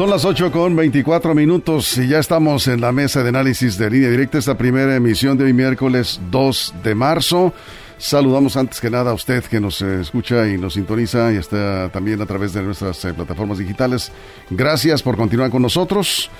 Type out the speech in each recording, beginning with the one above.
Son las 8 con 24 minutos y ya estamos en la mesa de análisis de línea directa, esta primera emisión de hoy miércoles 2 de marzo. Saludamos antes que nada a usted que nos eh, escucha y nos sintoniza y está también a través de nuestras eh, plataformas digitales. Gracias por continuar con nosotros.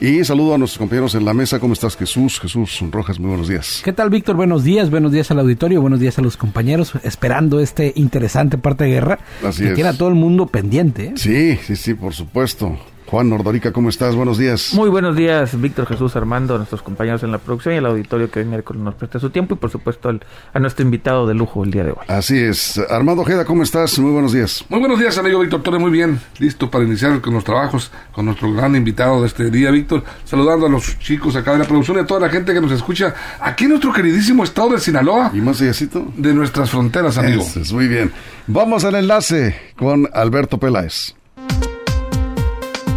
Y saludo a nuestros compañeros en la mesa. ¿Cómo estás, Jesús? Jesús Rojas, muy buenos días. ¿Qué tal, Víctor? Buenos días. Buenos días al auditorio. Buenos días a los compañeros. Esperando este interesante parte de guerra. Así que es. tiene a todo el mundo pendiente. ¿eh? Sí, sí, sí, por supuesto. Juan Nordorica, ¿cómo estás? Buenos días. Muy buenos días, Víctor Jesús Armando, a nuestros compañeros en la producción y al auditorio que hoy miércoles nos presta su tiempo y por supuesto al- a nuestro invitado de lujo el día de hoy. Así es. Armando Ojeda, ¿cómo estás? Muy buenos días. Muy buenos días, amigo Víctor Torres. Muy bien, listo para iniciar con los trabajos, con nuestro gran invitado de este día, Víctor. Saludando a los chicos acá de la producción y a toda la gente que nos escucha aquí en nuestro queridísimo estado de Sinaloa, ¿Y más allácito? de nuestras fronteras, amigo. Eso es, muy bien. Vamos al enlace con Alberto Peláez.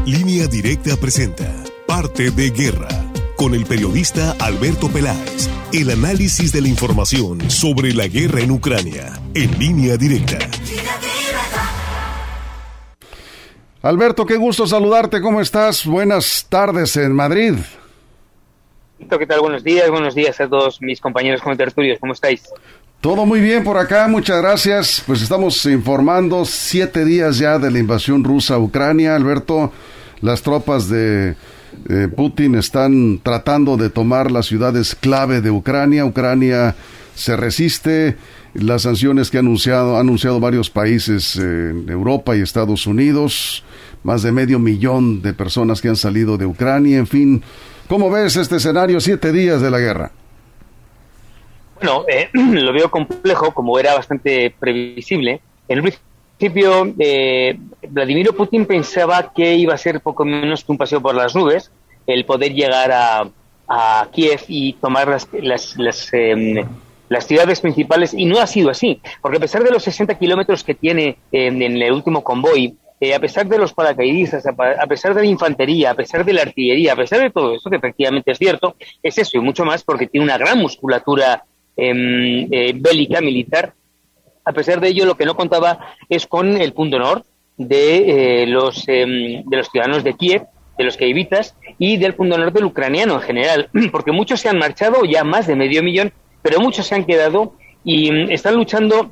Línea Directa presenta Parte de Guerra con el periodista Alberto Peláez. El análisis de la información sobre la guerra en Ucrania en línea directa. Alberto, qué gusto saludarte. ¿Cómo estás? Buenas tardes en Madrid. ¿Qué tal? Buenos días, buenos días a todos mis compañeros contertulios, ¿cómo estáis? Todo muy bien por acá, muchas gracias. Pues estamos informando siete días ya de la invasión rusa a Ucrania. Alberto, las tropas de Putin están tratando de tomar las ciudades clave de Ucrania. Ucrania se resiste. Las sanciones que ha anunciado, han anunciado varios países en Europa y Estados Unidos. Más de medio millón de personas que han salido de Ucrania. En fin, ¿cómo ves este escenario siete días de la guerra? Bueno, eh, lo veo complejo, como era bastante previsible. En un principio, eh, Vladimir Putin pensaba que iba a ser poco menos que un paseo por las nubes el poder llegar a, Kiev y tomar las, las, las, em, las ciudades principales, y no ha sido así, porque a pesar de los 60 kilómetros que tiene em, en el último convoy, a pesar de los paracaidistas, a, pesar de la infantería, a pesar de la artillería, a pesar de todo eso, que efectivamente es cierto, es eso y mucho más porque tiene una gran musculatura em, eh, bélica, militar. A pesar de ello, lo que no contaba es con el punto honor de, eh, los, em, de los ciudadanos de Kiev, de los kievitas y del punto honor del ucraniano en general, porque muchos se han marchado, ya más de medio millón, pero muchos se han quedado y mm, están luchando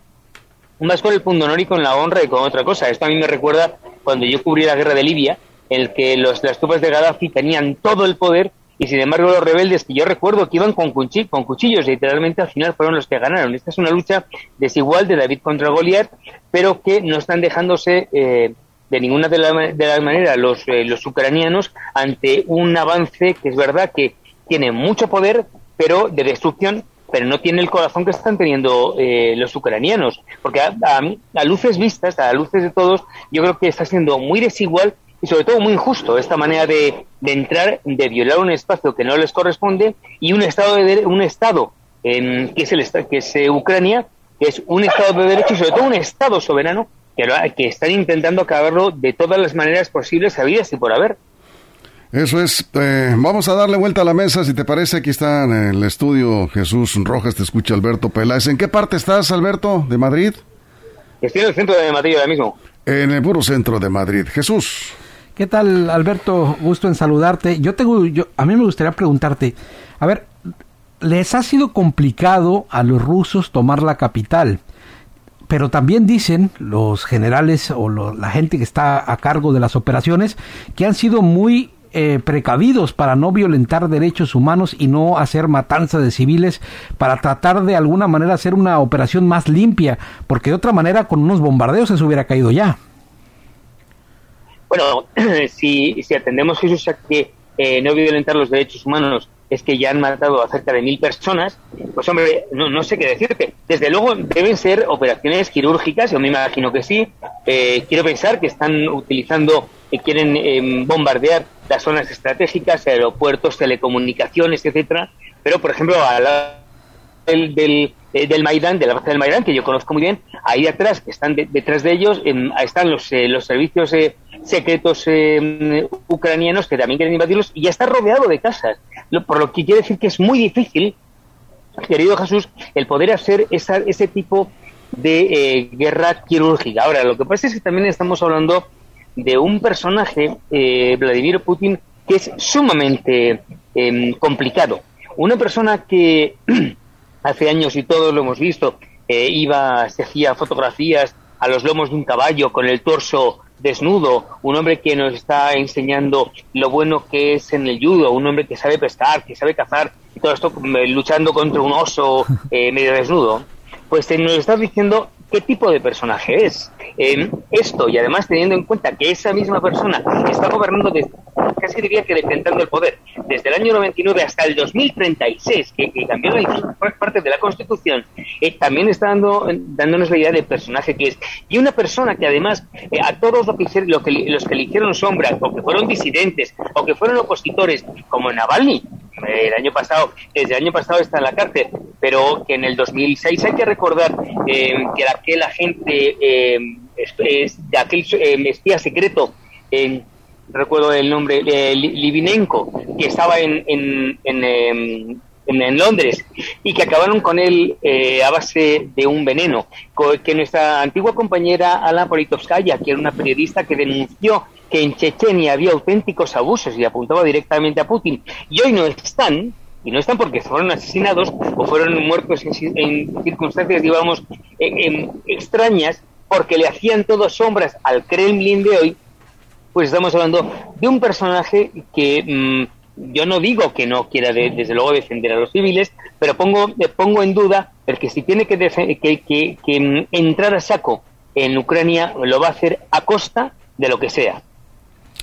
más con el punto honor y con la honra y con otra cosa. Esto a mí me recuerda cuando yo cubrí la guerra de Libia, en el que los, las tropas de Gaddafi tenían todo el poder y sin embargo los rebeldes que yo recuerdo que iban con, cuchi- con cuchillos literalmente al final fueron los que ganaron. Esta es una lucha desigual de David contra Goliat, pero que no están dejándose eh, de ninguna de las maneras los, eh, los ucranianos ante un avance que es verdad que tiene mucho poder, pero de destrucción pero no tiene el corazón que están teniendo eh, los ucranianos. Porque a, a- a luces vistas, a luces de todos, yo creo que está siendo muy desigual y sobre todo muy injusto esta manera de, de entrar, de violar un espacio que no les corresponde y un estado de un estado que es el que es eh, Ucrania, que es un estado de derecho y sobre todo un estado soberano que, que están intentando acabarlo de todas las maneras posibles, habidas y por haber. Eso es. eh, vamos a darle vuelta a la mesa, si te parece. Aquí está en el estudio Jesús Rojas, te escucha Alberto Peláez. ¿En qué parte estás, Alberto, de Madrid? Estoy en el centro de Madrid ahora mismo. En el puro centro de Madrid. Jesús. ¿Qué tal, Alberto? Gusto en saludarte. Yo tengo, yo, a mí me gustaría preguntarte, a ver, les ha sido complicado a los rusos tomar la capital, pero también dicen los generales o lo- la gente que está a cargo de las operaciones que han sido muy eh, precavidos para no violentar derechos humanos y no hacer matanza de civiles, para tratar de alguna manera hacer una operación más limpia, porque de otra manera con unos bombardeos se hubiera caído ya. Bueno, si, si atendemos Jesús a que eh, no violentar los derechos humanos es que ya han matado a cerca de mil personas, pues hombre, no, no sé qué decirte. Desde luego deben ser operaciones quirúrgicas, yo me imagino que sí. Eh, quiero pensar que están utilizando, que quieren em, bombardear las zonas estratégicas, aeropuertos, telecomunicaciones, etcétera. Pero, por ejemplo, a la del, del, eh, Maidán, de la base del Maidán, que yo conozco muy bien, ahí atrás, que están detrás de ellos, están los, eh, los servicios eh, secretos ucranianos que también quieren invadirlos y ya está rodeado de casas. por lo que quiere decir que es muy difícil, querido Jesús, el poder hacer esa, ese tipo de guerra quirúrgica. Ahora, lo que pasa es que también estamos hablando de un personaje, Vladimir Putin, que es sumamente em, complicado. Una persona que hace años y todos lo hemos visto, eh, iba, se hacía fotografías a los lomos de un caballo con el torso desnudo, un hombre que nos está enseñando lo bueno que es en el judo, un hombre que sabe pescar, que sabe cazar, y todo esto eh, luchando contra un oso eh, medio desnudo, pues nos está diciendo qué tipo de personaje es. esto, y además teniendo en cuenta que esa misma persona está gobernando, desde, casi diría que defendiendo el poder, desde el año 99 hasta el 2036, que, que cambió la parte de la Constitución, eh, también está dando, dándonos la idea del personaje que es. Y una persona que además eh, a todos lo que, lo que, los que le hicieron sombra, o que fueron disidentes, o que fueron opositores, como Navalny, el año pasado, desde el año pasado está en la cárcel, pero que en el 2006 hay que recordar eh, que aquel agente, eh, de aquel eh, espía secreto, recuerdo el nombre, eh, Livinenko, que estaba en, en, en, em, en, Londres y que acabaron con él a base de un veneno, que nuestra antigua compañera Ala Politovskaya, que era una periodista que denunció que en Chechenia había auténticos abusos y apuntaba directamente a Putin. Y hoy no están, y no están porque fueron asesinados o fueron muertos en, circunstancias, digamos, extrañas, porque le hacían todo sombras al Kremlin de hoy, pues estamos hablando de un personaje que mm, yo no digo que no quiera desde luego defender a los civiles, pero pongo, pongo en duda el que si tiene que, que, que mm, entrar a saco en Ucrania lo va a hacer a costa de lo que sea.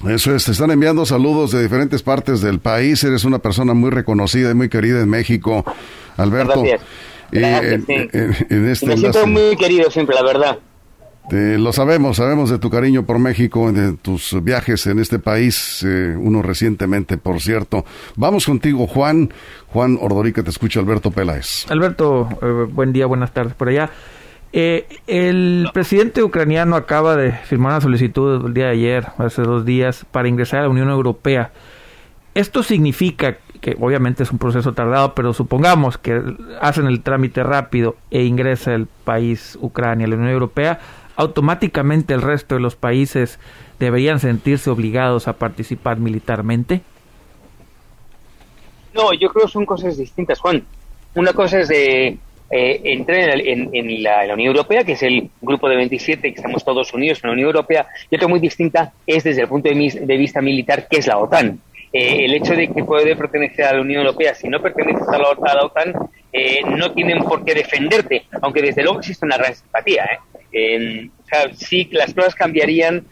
Eso es, te están enviando saludos de diferentes partes del país. Eres una persona muy reconocida y muy querida en México, Alberto. Gracias. me siento muy querido siempre, la verdad. Lo sabemos, sabemos de tu cariño por México, de tus viajes en este país, eh, uno recientemente, por cierto. Vamos contigo, Juan. Juan Ordorica, te escucha Alberto Peláez. Alberto, eh, buen día, buenas tardes por allá. Eh, el presidente ucraniano acaba de firmar una solicitud el día de ayer, hace dos días, para ingresar a la Unión Europea. Esto significa que obviamente es un proceso tardado, pero supongamos que hacen el trámite rápido e ingresa el país Ucrania a la Unión Europea, automáticamente el resto de los países deberían sentirse obligados a participar militarmente. No, yo creo que son cosas distintas, Juan. Una cosa es de eh, en, la, Unión Europea, que es el grupo de 27, que estamos todos unidos en la Unión Europea, y otra muy distinta es desde el punto de, vista militar, que es la OTAN. Eh, el hecho de que puede pertenecer a la Unión Europea, si no perteneces a la, OTAN, eh, no tienen por qué defenderte, aunque desde luego existe una gran simpatía. ¿eh? O sea, sí, las cosas cambiarían,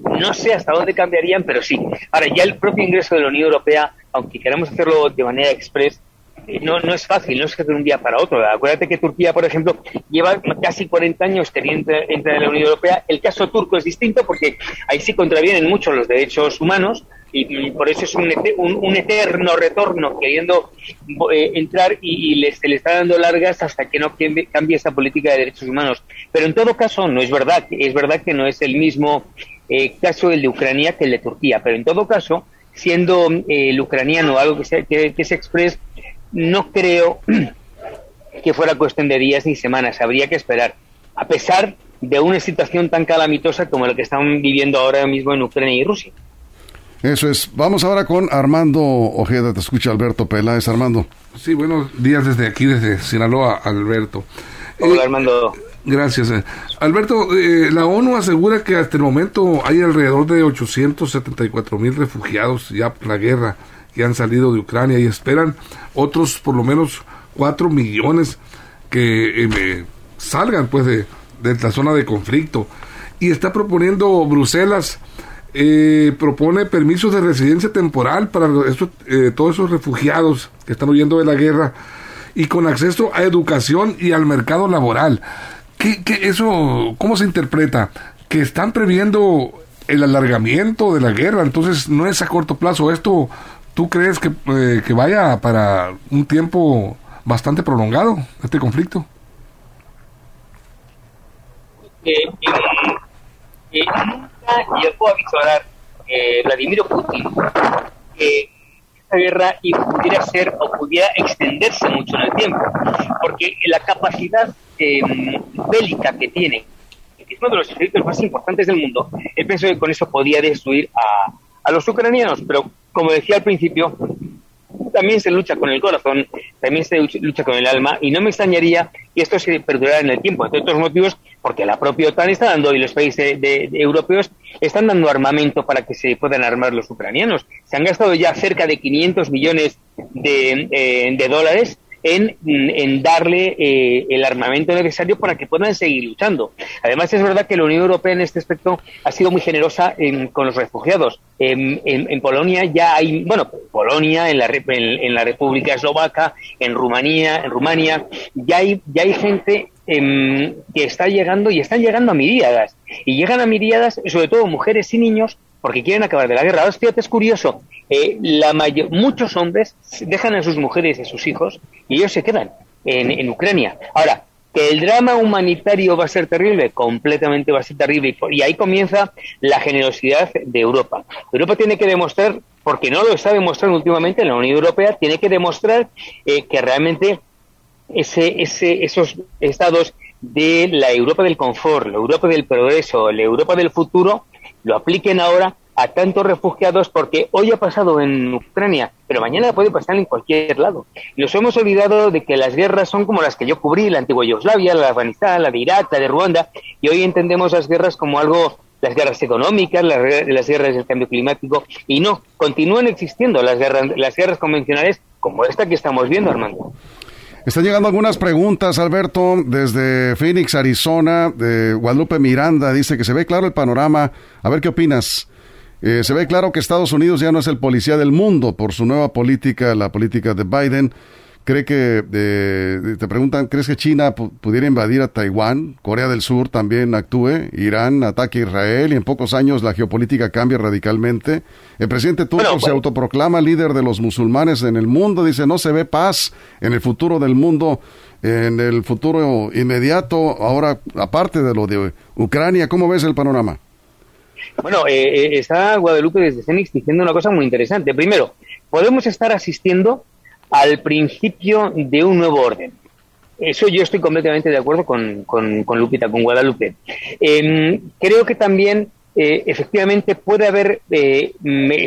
no sé hasta dónde cambiarían, pero sí. Ahora, ya el propio ingreso de la Unión Europea, aunque queramos hacerlo de manera express, no, no es fácil, no es que de un día para otro. Acuérdate que Turquía, por ejemplo, lleva casi 40 años queriendo entrar en la Unión Europea. El caso turco es distinto porque ahí sí contravienen mucho los derechos humanos y por eso es un, un, eterno retorno queriendo eh, entrar y, les, se le está dando largas hasta que no cambie, esa política de derechos humanos. Pero en todo caso, no es verdad. Es verdad que no es el mismo eh, caso el de Ucrania que el de Turquía. Pero en todo caso, siendo eh, el ucraniano algo que se, que, que se expresa no creo que fuera cuestión de días ni semanas, habría que esperar, a pesar de una situación tan calamitosa como la que están viviendo ahora mismo en Ucrania y Rusia. Eso es. Vamos ahora con Armando Ojeda. Te escucha Alberto Peláez. Armando. Sí, buenos días desde aquí, desde Sinaloa, Alberto. Hola, eh, Armando. Gracias. Eh. Alberto, eh, la ONU asegura que hasta el momento hay alrededor de 874 mil refugiados ya por la guerra que han salido de Ucrania y esperan otros por lo menos cuatro millones que eh, salgan pues de, la zona de conflicto y está proponiendo Bruselas eh, propone permisos de residencia temporal para eh, todos esos refugiados que están huyendo de la guerra y con acceso a educación y al mercado laboral. ¿Qué, qué eso, ¿Cómo se interpreta? Que están previendo el alargamiento de la guerra, entonces no es a corto plazo. ¿Esto tú crees que, eh, que vaya para un tiempo bastante prolongado, este conflicto? Eh, nunca llegó a visualizar Vladimir Putin que esta guerra pudiera ser o pudiera extenderse mucho en el tiempo, porque la capacidad bélica que tiene es uno de los ejércitos más importantes del mundo, él pensó que con eso podía destruir a, a los ucranianos, pero como decía al principio, también se lucha con el corazón, también se lucha con el alma, y no me extrañaría que esto se perdurara en el tiempo, entre otros motivos, porque la propia OTAN está dando y los países de, europeos están dando armamento para que se puedan armar los ucranianos. Se han gastado ya cerca de 500 millones de, eh, de dólares en, darle eh, el armamento necesario para que puedan seguir luchando. Además, es verdad que la Unión Europea en este aspecto ha sido muy generosa con los refugiados. En, Polonia ya hay, bueno, Polonia, en la, en, la República Eslovaca, en Rumanía, en Rumania, ya hay, ya hay gente em, que está llegando y están llegando a miríadas. Y llegan a miríadas, sobre todo mujeres y niños, porque quieren acabar de la guerra. Ahora, fíjate, es curioso, eh, la muchos hombres dejan a sus mujeres y a sus hijos y ellos se quedan en, Ucrania. Ahora, que el drama humanitario va a ser terrible, completamente va a ser terrible. Y ahí comienza la generosidad de Europa. Europa tiene que demostrar, porque no lo está demostrando últimamente, la Unión Europea tiene que demostrar eh, que realmente ese, ese, esos estados de la Europa del confort, la Europa del progreso, la Europa del futuro, lo apliquen ahora a tantos refugiados porque hoy ha pasado en Ucrania, pero mañana puede pasar en cualquier lado. Nos hemos olvidado de que las guerras son como las que yo cubrí, la antigua Yugoslavia, la de Afganistán, la de Irak, la de Ruanda, y hoy entendemos las guerras como algo, las guerras económicas, las, las guerras del cambio climático, y no, continúan existiendo las guerras, las guerras convencionales como esta que estamos viendo, Armando. Están llegando algunas preguntas, Alberto, desde Phoenix, Arizona, de Guadalupe Miranda, dice que se ve claro el panorama. A ver qué opinas. Eh, se ve claro que Estados Unidos ya no es el policía del mundo por su nueva política, la política de Biden. ¿Cree que, eh, te preguntan, ¿crees que China pudiera invadir a Taiwán? Corea del Sur también actúe, Irán ataque a Israel y en pocos años la geopolítica cambia radicalmente. El presidente turco se autoproclama líder de los musulmanes en el mundo, dice, no se ve paz en el futuro del mundo, en el futuro inmediato, ahora aparte de lo de Ucrania, ¿cómo ves el panorama? Bueno, eh, eh, está Guadalupe desde Cenix diciendo una cosa muy interesante. Primero, podemos estar asistiendo al principio de un nuevo orden. Eso yo estoy completamente de acuerdo con, con, Lupita, con Guadalupe. Em, creo que también, eh, efectivamente, puede haber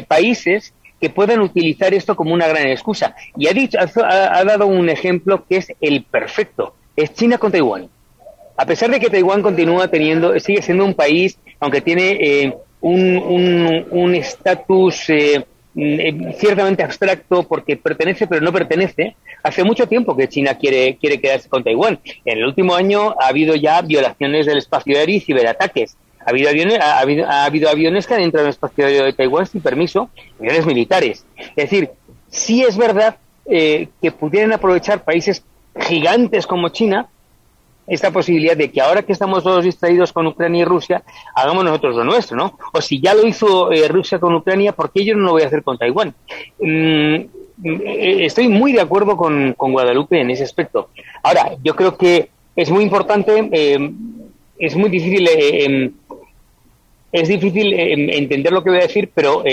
países que puedan utilizar esto como una gran excusa. Y ha, dicho, ha, dado un ejemplo que es el perfecto. Es China con Taiwán. A pesar de que Taiwán continúa teniendo, sigue siendo un país aunque tiene eh, un estatus eh, mm, ciertamente abstracto porque pertenece pero no pertenece, hace mucho tiempo que China quiere, quiere quedarse con Taiwán. En el último año ha habido ya violaciones del espacio aéreo y ciberataques. Ha habido aviones, ha habido, ha habido aviones que han entrado en el espacio aéreo de Taiwán sin permiso, aviones militares. Es decir, sí es verdad eh, que pudieran aprovechar países gigantes como China esta posibilidad de que ahora que estamos todos distraídos con Ucrania y Rusia, hagamos nosotros lo nuestro, ¿no? O si ya lo hizo eh, Rusia con Ucrania, ¿por qué yo no lo voy a hacer con Taiwán? Mm, eh, estoy muy de acuerdo con, Guadalupe en ese aspecto. Ahora, yo creo que es muy importante, eh, es muy difícil, em, es difícil em, entender lo que voy a decir, pero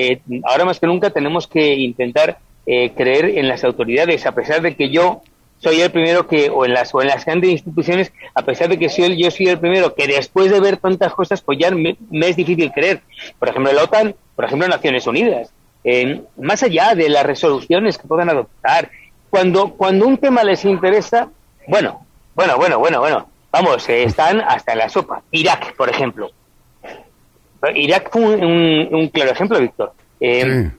ahora más que nunca tenemos que intentar creer en las autoridades, a pesar de que yo soy el primero que, o en las, o en las grandes instituciones, a pesar de que soy, yo soy el primero que después de ver tantas cosas, pues ya me, es difícil creer. Por ejemplo, la OTAN, por ejemplo, Naciones Unidas. más allá de las resoluciones que puedan adoptar, cuando, cuando un tema les interesa, bueno, bueno, bueno, bueno, bueno, vamos, eh, están hasta en la sopa. Irak, por ejemplo. Irak fue un, claro ejemplo, Víctor. Eh,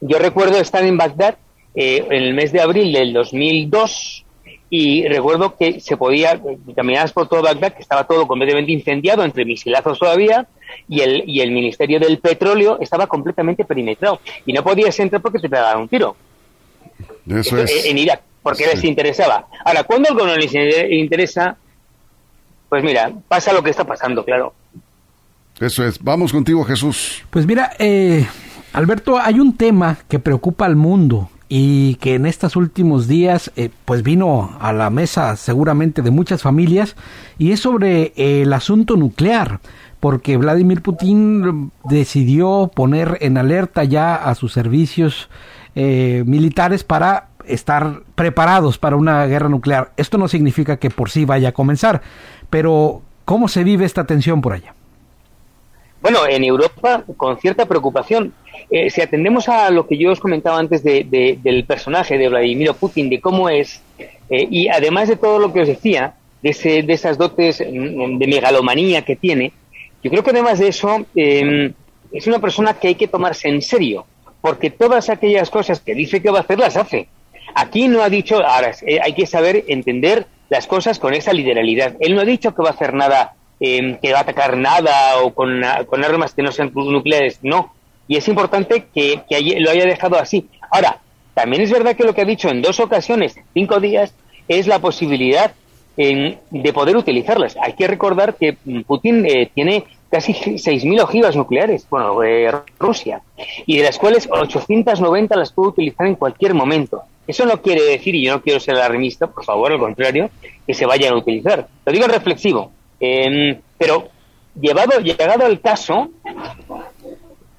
yo recuerdo estar en Bagdad eh, en el mes de abril del 2002 y recuerdo que se podía, caminabas por todo Bagdad, que estaba todo completamente incendiado, entre misilazos todavía, y el, y el Ministerio del Petróleo estaba completamente perimetrado. Y no podías entrar porque te pegaban un tiro. Eso es. En Irak, porque les interesaba. Ahora, cuando algo no les interesa, pues mira, pasa lo que está pasando, claro. Eso es. Vamos contigo, Jesús. Pues mira, eh, Alberto, hay un tema que preocupa al mundo y que en estos últimos días eh, pues vino a la mesa seguramente de muchas familias y es sobre el asunto nuclear porque Vladimir Putin decidió poner en alerta ya a sus servicios eh, militares para estar preparados para una guerra nuclear. Esto no significa que por sí vaya a comenzar, pero ¿cómo se vive esta tensión por allá? Bueno, en Europa con cierta preocupación. Eh, si atendemos a lo que yo os comentaba antes de, del personaje de Vladimir Putin, de cómo es, eh, y además de todo lo que os decía, de, ese, de esas dotes mm, de megalomanía que tiene, yo creo que además de eso, em, es una persona que hay que tomarse en serio, porque todas aquellas cosas que dice que va a hacer las hace. Aquí no ha dicho, ahora eh, hay que saber entender las cosas con esa literalidad. Él no ha dicho que va a hacer nada Em, que va a atacar nada o con, armas que no sean nucleares, no. Y es importante que, lo haya dejado así. Ahora, también es verdad que lo que ha dicho en dos ocasiones, cinco días, es la posibilidad em, de poder utilizarlas. Hay que recordar que Putin eh, tiene casi 6.000 ojivas nucleares, bueno, eh, Rusia, y de las cuales 890 las puede utilizar en cualquier momento. Eso no quiere decir, y yo no quiero ser alarmista, por favor, al contrario, que se vayan a utilizar. Lo digo reflexivo. Em, pero llevado, llegado al caso,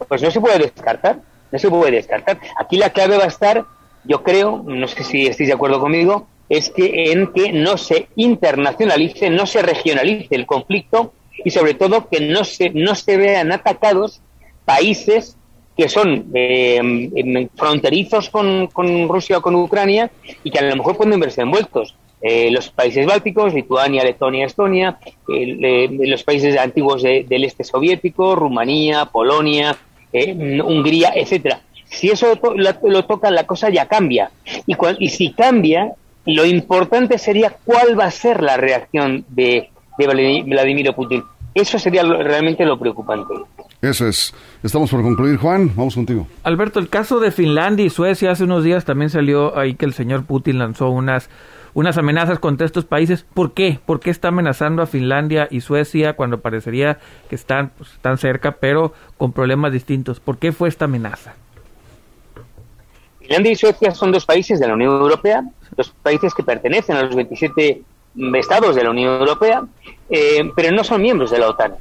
pues no se puede descartar, no se puede descartar. Aquí la clave va a estar, yo creo, no sé si estáis de acuerdo conmigo, es que en que no se internacionalice, no se regionalice el conflicto y sobre todo que no se, no se vean atacados países que son em, fronterizos con, con Rusia o con Ucrania y que a lo mejor pueden verse envueltos. Eh, los países bálticos, Lituania, Letonia, Estonia, eh, los países antiguos del este soviético, Rumanía, Polonia, eh, Hungría, etcétera. Si eso lo, toca, la cosa ya cambia. Y, y si cambia, lo importante sería cuál va a ser la reacción de, de Vladimir Putin. Eso sería realmente lo preocupante. Eso es. Estamos por concluir, Juan. Vamos contigo. Alberto, el caso de Finlandia y Suecia hace unos días también salió ahí que el señor Putin lanzó unas unas amenazas contra estos países. ¿Por qué? ¿Por qué está amenazando a Finlandia y Suecia cuando parecería que están, pues, están cerca, pero con problemas distintos? ¿Por qué fue esta amenaza? Finlandia y Suecia son dos países de la Unión Europea, dos países que pertenecen a los 27 estados de la Unión Europea, eh, pero no son miembros de la OTAN.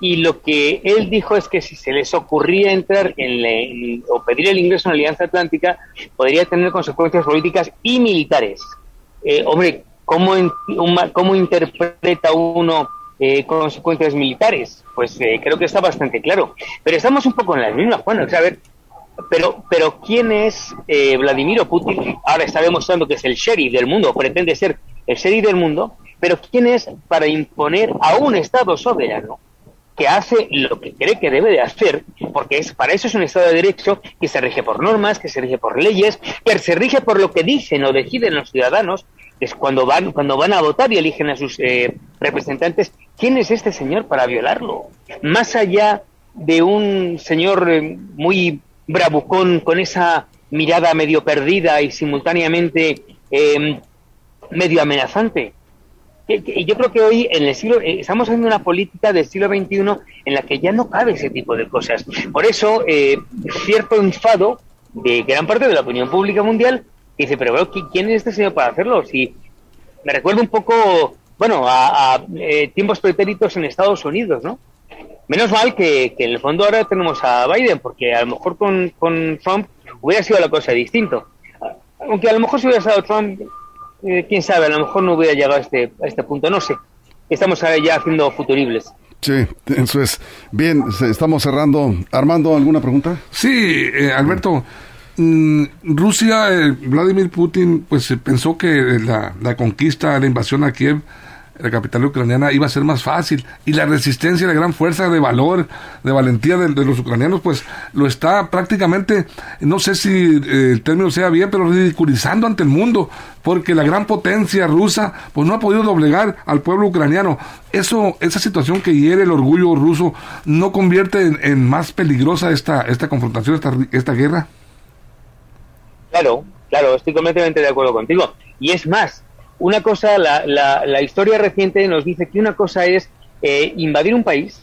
Y lo que él dijo es que si se les ocurría entrar en, o pedir el ingreso en la Alianza Atlántica, podría tener consecuencias políticas y militares eh, hombre, ¿cómo, ¿cómo interpreta uno eh, consecuencias militares? Pues eh, creo que está bastante claro. Pero estamos un poco en las mismas, Juan. a ver, pero, pero ¿quién es eh, Vladimir Putin? Ahora está demostrando que es el sheriff del mundo, pretende ser el sheriff del mundo, pero ¿quién es para imponer a un Estado soberano que hace lo que cree que debe de hacer, porque es, para eso es un Estado de Derecho que se rige por normas, que se rige por leyes, que se rige por lo que dicen o deciden los ciudadanos, es cuando van, cuando van a votar y eligen a sus eh, representantes, ¿quién es este señor para violarlo? Más allá de un señor eh, muy bravucón, con esa mirada medio perdida y simultáneamente eh, medio amenazante yo creo que hoy en el siglo eh, estamos haciendo una política del siglo XXI en la que ya no cabe ese tipo de cosas. Por eso, eh, cierto enfado de gran parte de la opinión pública mundial dice, pero ¿quién es este señor para hacerlo? Si me recuerda un poco, bueno, a, eh, tiempos pretéritos en Estados Unidos, ¿no? Menos mal que, en el fondo ahora tenemos a Biden, porque a lo mejor con, con Trump hubiera sido la cosa distinto. Aunque a lo mejor si hubiera estado Trump, eh, quién sabe, a lo mejor no hubiera llegado a este, a este punto, no sé. Estamos ya haciendo futuribles. Sí, eso es. Bien, estamos cerrando. Armando, ¿alguna pregunta? Sí, eh, Alberto. Mm, Rusia, eh, Vladimir Putin, pues pensó que la, la, conquista, la invasión a Kiev la capital ucraniana, iba a ser más fácil. Y la resistencia, la gran fuerza de valor, de valentía de, los ucranianos, pues lo está prácticamente, no sé si eh, el término sea bien, pero ridiculizando ante el mundo, porque la gran potencia rusa, pues no ha podido doblegar al pueblo ucraniano. Eso, esa situación que hiere el orgullo ruso, ¿no convierte en, más peligrosa esta, esta confrontación, esta, esta guerra? Claro, claro, estoy completamente de acuerdo contigo. Y es más, una cosa, la, la, historia reciente nos dice que una cosa es eh, invadir un país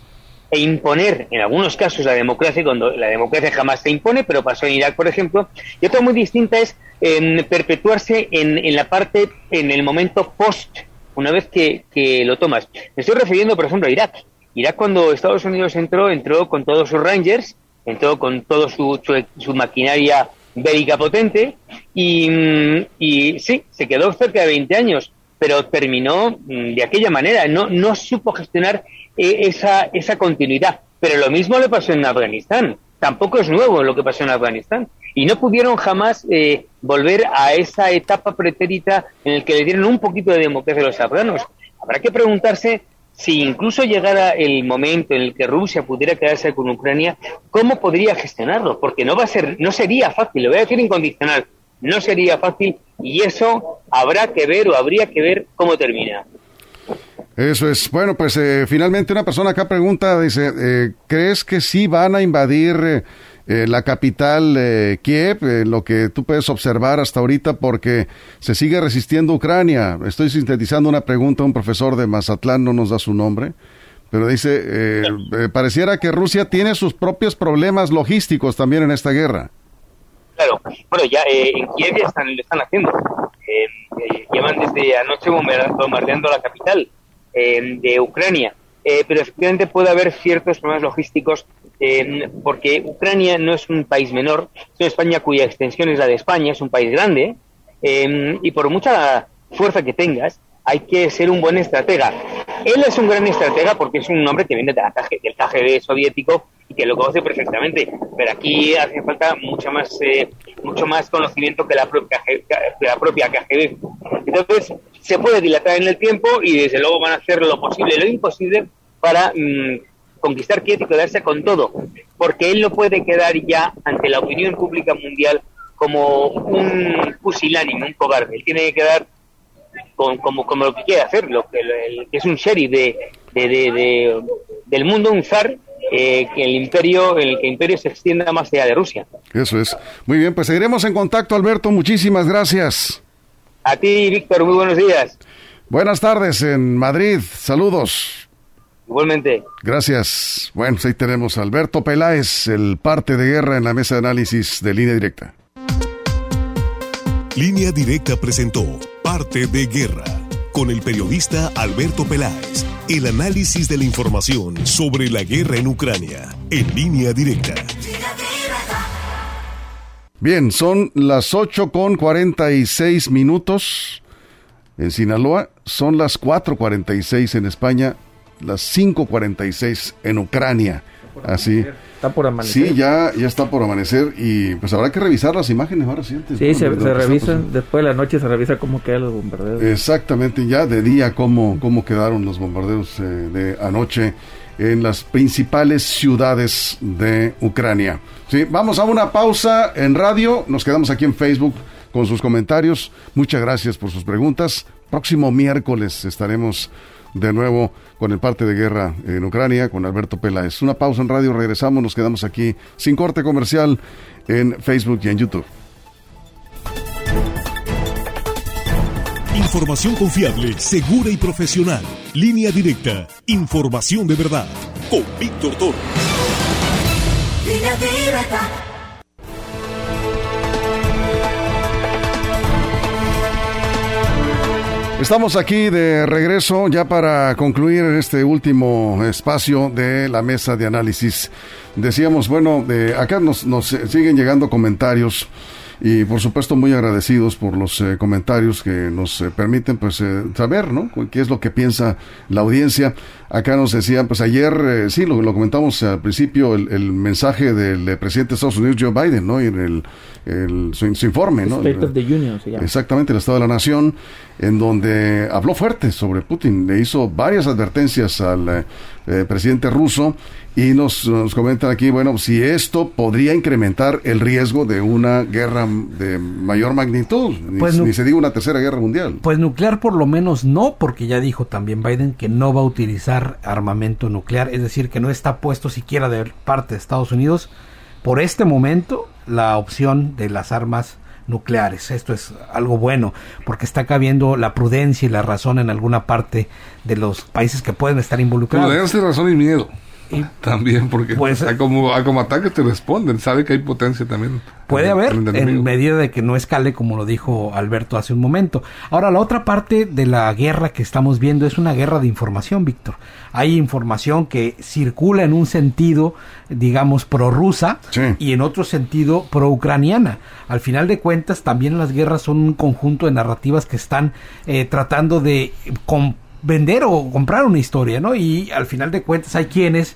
e imponer, en algunos casos, la democracia, cuando la democracia jamás se impone, pero pasó en Irak, por ejemplo, y otra muy distinta es em, perpetuarse en, en, la parte, en el momento post, una vez que, que, lo tomas. Me estoy refiriendo, por ejemplo, a Irak. Irak, cuando Estados Unidos entró, entró con todos sus Rangers, entró con toda su, su maquinaria bélica potente y, mm, y, sí, se quedó cerca de 20 años, pero terminó mm, de aquella manera, no, no supo gestionar eh, esa, esa continuidad. Pero lo mismo le pasó en Afganistán, tampoco es nuevo lo que pasó en Afganistán. Y no pudieron jamás eh, volver a esa etapa pretérita en la que le dieron un poquito de democracia a los afganos. Habrá que preguntarse si incluso llegara el momento en el que Rusia pudiera quedarse con Ucrania, ¿cómo podría gestionarlo? Porque no va a ser, no sería fácil, lo voy a decir incondicional, no sería fácil y eso habrá que ver o habría que ver cómo termina. Eso es. Bueno, pues eh, finalmente una persona acá pregunta, dice, eh, ¿crees que sí van a invadir eh, eh, la capital eh, Kiev, eh, lo que tú puedes observar hasta ahorita, porque se sigue resistiendo Ucrania. Estoy sintetizando una pregunta a un profesor de Mazatlán, no nos da su nombre, pero dice, pareciera que Rusia tiene sus propios problemas logísticos también en esta guerra. Claro, bueno, ya en Kiev ya están, lo están haciendo. llevan desde anoche bombardeando la capital de Ucrania. Pero efectivamente puede haber ciertos problemas logísticos eh, porque Ucrania no es un país menor, es una España cuya extensión es la de España, es un país grande, eh, y por mucha fuerza que tengas, hay que ser un buen estratega. Él es un gran estratega porque es un hombre que viene del KGB soviético y que lo conoce perfectamente, pero aquí hace falta mucho más, eh, mucho más conocimiento que la propia, la propia KGB. Entonces, se puede dilatar en el tiempo y desde luego van a hacer lo posible, lo imposible para mm, conquistar Kiev y quedarse con todo, porque él no puede quedar ya ante la opinión pública mundial como un pusilánime, un cobarde. Él tiene que quedar con, como, como lo que quiere hacer, lo que, es un sheriff de, de, del mundo, un zar, eh, que el imperio, el que el imperio se extienda más allá de Rusia. Eso es. Muy bien, pues seguiremos en contacto, Alberto. Muchísimas gracias. A ti, Víctor, muy buenos días. Buenas tardes en Madrid. Saludos. Igualmente. Gracias. Bueno, pues ahí tenemos a Alberto Peláez, el parte de guerra en la mesa de análisis de línea directa. Línea directa presentó Parte de Guerra con el periodista Alberto Peláez. El análisis de la información sobre la guerra en Ucrania en línea directa. Bien, son las 8 con 46 minutos en Sinaloa, son las 4.46 en España las 5.46 en Ucrania. Así. Está por amanecer. Sí, ya, ya está por amanecer y pues habrá que revisar las imágenes ahora sí. sí, se, revisan, después de la noche se revisa cómo quedan los bombardeos. Exactamente, ya de día cómo, cómo quedaron los bombardeos eh, de anoche en las principales ciudades de Ucrania. Sí, vamos a una pausa en radio, nos quedamos aquí en Facebook con sus comentarios. Muchas gracias por sus preguntas. Próximo miércoles estaremos de nuevo con el parte de guerra en Ucrania con Alberto Peláez. Una pausa en radio, regresamos, nos quedamos aquí sin corte comercial en Facebook y en YouTube. Información confiable, segura y profesional. Línea directa. Información de verdad. Con Víctor Toro. Línea directa. Estamos aquí de regreso ya para concluir este último espacio de la mesa de análisis. Decíamos, bueno, de acá nos, nos siguen llegando comentarios y por supuesto muy agradecidos por los eh, comentarios que nos eh, permiten pues eh, saber no qué es lo que piensa la audiencia. Acá nos decían pues ayer sí lo, lo comentamos al principio el, mensaje del presidente de Estados Unidos Joe Biden no y en el, el su, informe no State of the Union exactamente el Estado de la Nación en donde habló fuerte sobre Putin. Le hizo varias advertencias al presidente ruso y nos, nos, comentan aquí, bueno, si esto podría incrementar el riesgo de una guerra de mayor magnitud, ni, pues se diga una tercera guerra mundial. Pues nuclear por lo menos no, porque ya dijo también Biden que no va a utilizar armamento nuclear, es decir, que no está puesto siquiera de parte de Estados Unidos por este momento la opción de las armas nucleares. Esto es algo bueno, porque está cabiendo la prudencia y la razón en alguna parte de los países que pueden estar involucrados. Prudencia, razón y miedo. También, porque pues, a como, a como ataque te responden, sabe que hay potencia también. Puede haber, en medida de que no escale, como lo dijo Alberto hace un momento. Ahora, la otra parte de la guerra que estamos viendo es una guerra de información, Víctor. Hay información que circula en un sentido, digamos, prorrusa y en otro sentido pro-ucraniana. Al final de cuentas, también las guerras son un conjunto de narrativas que están eh, tratando de vender o comprar una historia, ¿no? Y al final de cuentas hay quienes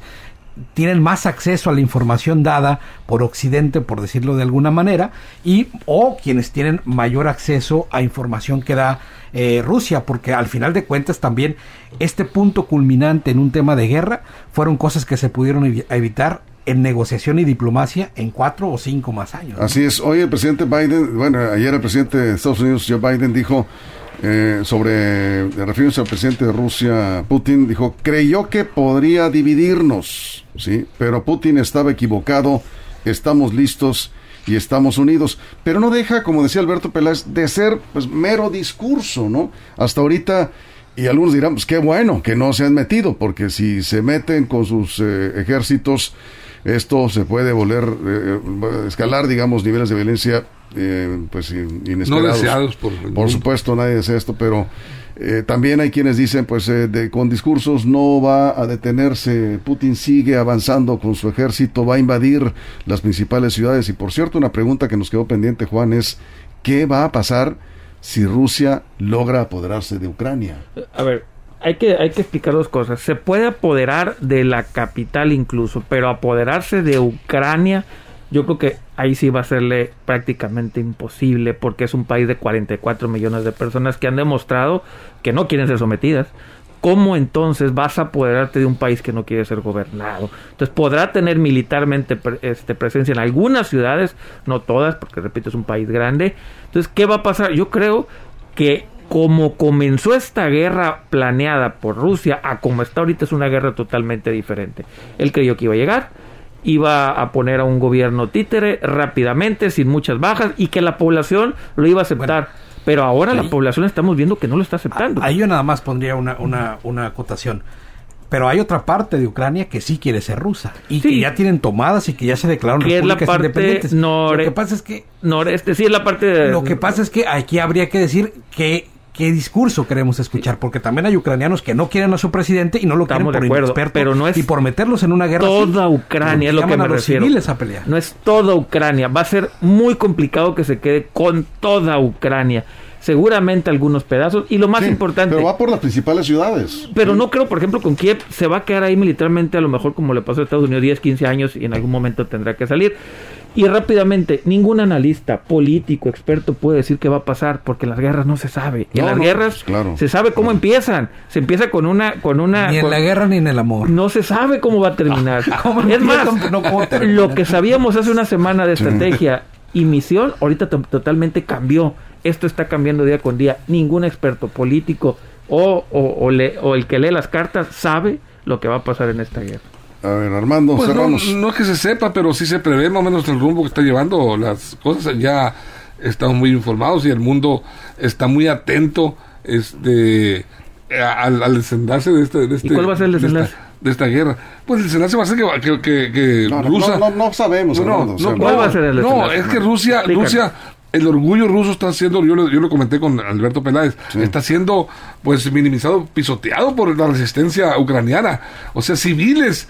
tienen más acceso a la información dada por Occidente, por decirlo de alguna manera, y o quienes tienen mayor acceso a información que da eh, Rusia, porque al final de cuentas también este punto culminante en un tema de guerra fueron cosas que se pudieron evitar en negociación y diplomacia en cuatro o cinco más años. Así es. Hoy el presidente Biden, bueno, ayer el presidente de Estados Unidos, Joe Biden, dijo eh, sobre, refiriéndose al presidente de Rusia, Putin, dijo, creyó que podría dividirnos, ¿sí? Pero Putin estaba equivocado, estamos listos y estamos unidos. Pero no deja, como decía Alberto Peláez, de ser pues mero discurso, ¿no? Hasta ahorita, y algunos dirán, pues qué bueno que no se han metido, porque si se meten con sus eh, ejércitos, esto se puede volver, eh, escalar, digamos, niveles de violencia eh, pues inesperados. por, supuesto, nadie desea esto, pero eh, también hay quienes dicen, pues eh, con discursos no va a detenerse, Putin sigue avanzando con su ejército, va a invadir las principales ciudades. Y por cierto, una pregunta que nos quedó pendiente, Juan, es, ¿qué va a pasar si Rusia logra apoderarse de Ucrania? A ver, hay que, hay que explicar dos cosas. Se puede apoderar de la capital incluso, pero apoderarse de Ucrania yo creo que ahí sí va a serle prácticamente imposible porque es un país de 44 millones de personas que han demostrado que no quieren ser sometidas. ¿Cómo entonces vas a apoderarte de un país que no quiere ser gobernado? Entonces podrá tener militarmente este, presencia en algunas ciudades, no todas, porque repito, es un país grande. Entonces, ¿qué va a pasar? Yo creo que como comenzó esta guerra planeada por Rusia a como está ahorita es una guerra totalmente diferente. Él creyó que iba a llegar, iba a poner a un gobierno títere rápidamente, sin muchas bajas, y que la población lo iba a aceptar. Pero ahora la población estamos viendo que no lo está aceptando. Ahí yo nada más pondría una, una, una acotación. Pero hay otra parte de Ucrania que sí quiere ser rusa y que ya tienen tomadas y que ya se declararon repúblicas es la parte independientes. lo que pasa es que noreste sí es la parte de... Lo que pasa es que aquí habría que decir que qué discurso queremos escuchar, porque también hay ucranianos que no quieren a su presidente y no lo quieren por acuerdo, pero no es y por meterlos en una guerra toda Ucrania es lo que me refiero. A pelear. No es toda Ucrania, va a ser muy complicado que se quede con toda Ucrania. Seguramente algunos pedazos y lo más importante. Pero va por las principales ciudades. Pero no creo, por ejemplo, con Kiev se va a quedar ahí militarmente, a lo mejor como le pasó a Estados Unidos 10, 15 años y en algún momento tendrá que salir. Y rápidamente, ningún analista, político, experto puede decir qué va a pasar, porque en las guerras no se sabe. Y en las guerras pues, se sabe cómo empiezan. Se empieza con una, con una. Ni en la guerra ni en el amor. No se sabe cómo va a terminar. es más, lo que sabíamos hace una semana de estrategia y misión, ahorita totalmente cambió. Esto está cambiando día con día. Ningún experto político o, o, o el que lee las cartas sabe lo que va a pasar en esta guerra. A ver, Armando, pues no, es que se sepa, pero sí se prevé más o menos el rumbo que está llevando las cosas. Ya estamos muy informados y el mundo está muy atento este al, al desenlace de este, de este ¿Y cuál va a ser el desenlace? De esta, guerra. Pues el desenlace va a ser que, que, que, no, Rusia... No, no, sabemos, no, ¿Cuál va a ser el desenlace? No, es que Rusia, Rusia el orgullo ruso está siendo, yo lo, yo lo comenté con Alberto Peláez, está siendo pues minimizado, pisoteado por la resistencia ucraniana. O sea, civiles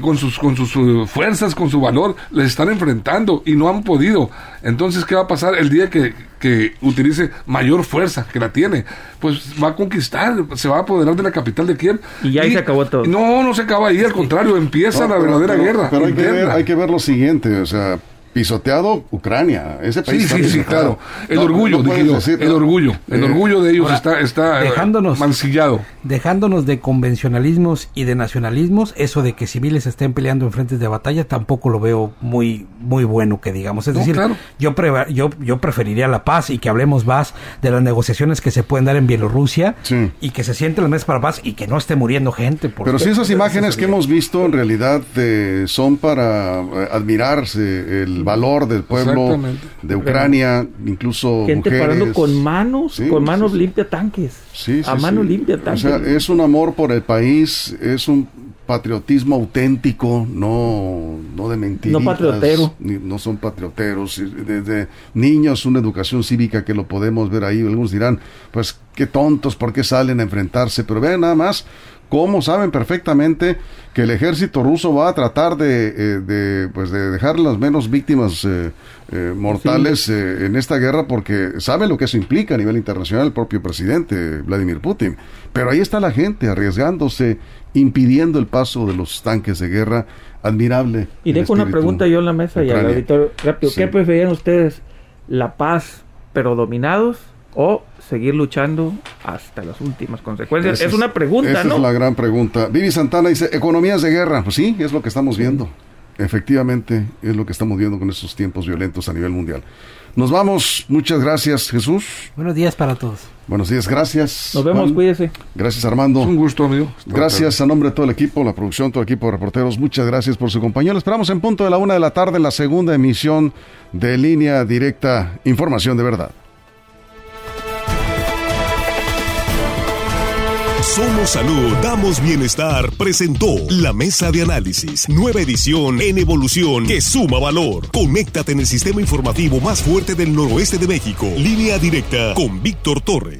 con sus con sus uh, fuerzas, con su valor, les están enfrentando y no han podido. Entonces, ¿qué va a pasar el día que, que utilice mayor fuerza que la tiene? Pues va a conquistar, se va a apoderar de la capital de Kiev. Y ya ahí se acabó todo. No, no se acaba ahí, al contrario, empieza No, la verdadera pero- guerra. Pero hay que, ver, hay que ver lo siguiente, o sea, pisoteado Ucrania. Ese país Sí, está sí, sí, claro. El No, orgullo, no dije puedes yo, decir, el ¿no? orgullo. El Eh, orgullo de ellos ahora, está, está eh, dejándonos- mancillado. Dejándonos de convencionalismos y de nacionalismos, eso de que civiles estén peleando en frentes de batalla tampoco lo veo muy muy bueno que digamos. Es No, decir, claro. yo, pre- yo yo preferiría la paz y que hablemos más de las negociaciones que se pueden dar en Bielorrusia Sí. y que se sienten las mesas para la paz y que no esté muriendo gente. por- Pero si esas imágenes que hemos visto en realidad eh, son para eh, admirarse el valor del pueblo de Ucrania, incluso Gente mujeres. parando con manos, Sí, con manos sí. limpia tanques. Sí, sí, a mano sí. limpia O tanques. sea, es un amor por el país, es un patriotismo auténtico, no, no de mentiras. No patriotero. No son patrioteros. Desde niños, una educación cívica que lo podemos ver ahí. Algunos dirán, pues qué tontos, ¿por qué salen a enfrentarse? Pero vean nada más cómo saben perfectamente que el ejército ruso va a tratar de, eh, de, pues de dejar las menos víctimas eh, eh, mortales eh, en esta guerra porque sabe lo que eso implica a nivel internacional el propio presidente Vladimir Putin. Pero ahí está la gente arriesgándose, impidiendo el paso de los tanques de guerra. Admirable. Y dejo una pregunta yo en la mesa y al auditorio rápido. Sí. ¿Qué preferían ustedes? ¿La paz pero dominados o seguir luchando hasta las últimas consecuencias? Esa es una pregunta, esa ¿no? es la gran pregunta. Vivi Santana dice, economías de guerra. Pues sí, es lo que estamos viendo. Efectivamente, es lo que estamos viendo con estos tiempos violentos a nivel mundial. Nos vamos. Muchas gracias, Jesús. Buenos días para todos. Buenos días, gracias. Nos vemos, Juan. cuídese. Gracias, Armando. Es un gusto, amigo. Gracias a nombre de todo el equipo, la producción, todo el equipo de reporteros. Muchas gracias por su compañía. Lo esperamos en punto de la una de la tarde en la segunda emisión de Línea Directa. Información de verdad. Somos Salud, damos bienestar. Presentó la mesa de análisis, nueva edición en evolución que suma valor. Conéctate en el sistema informativo más fuerte del noroeste de México. Línea directa con Víctor Torres.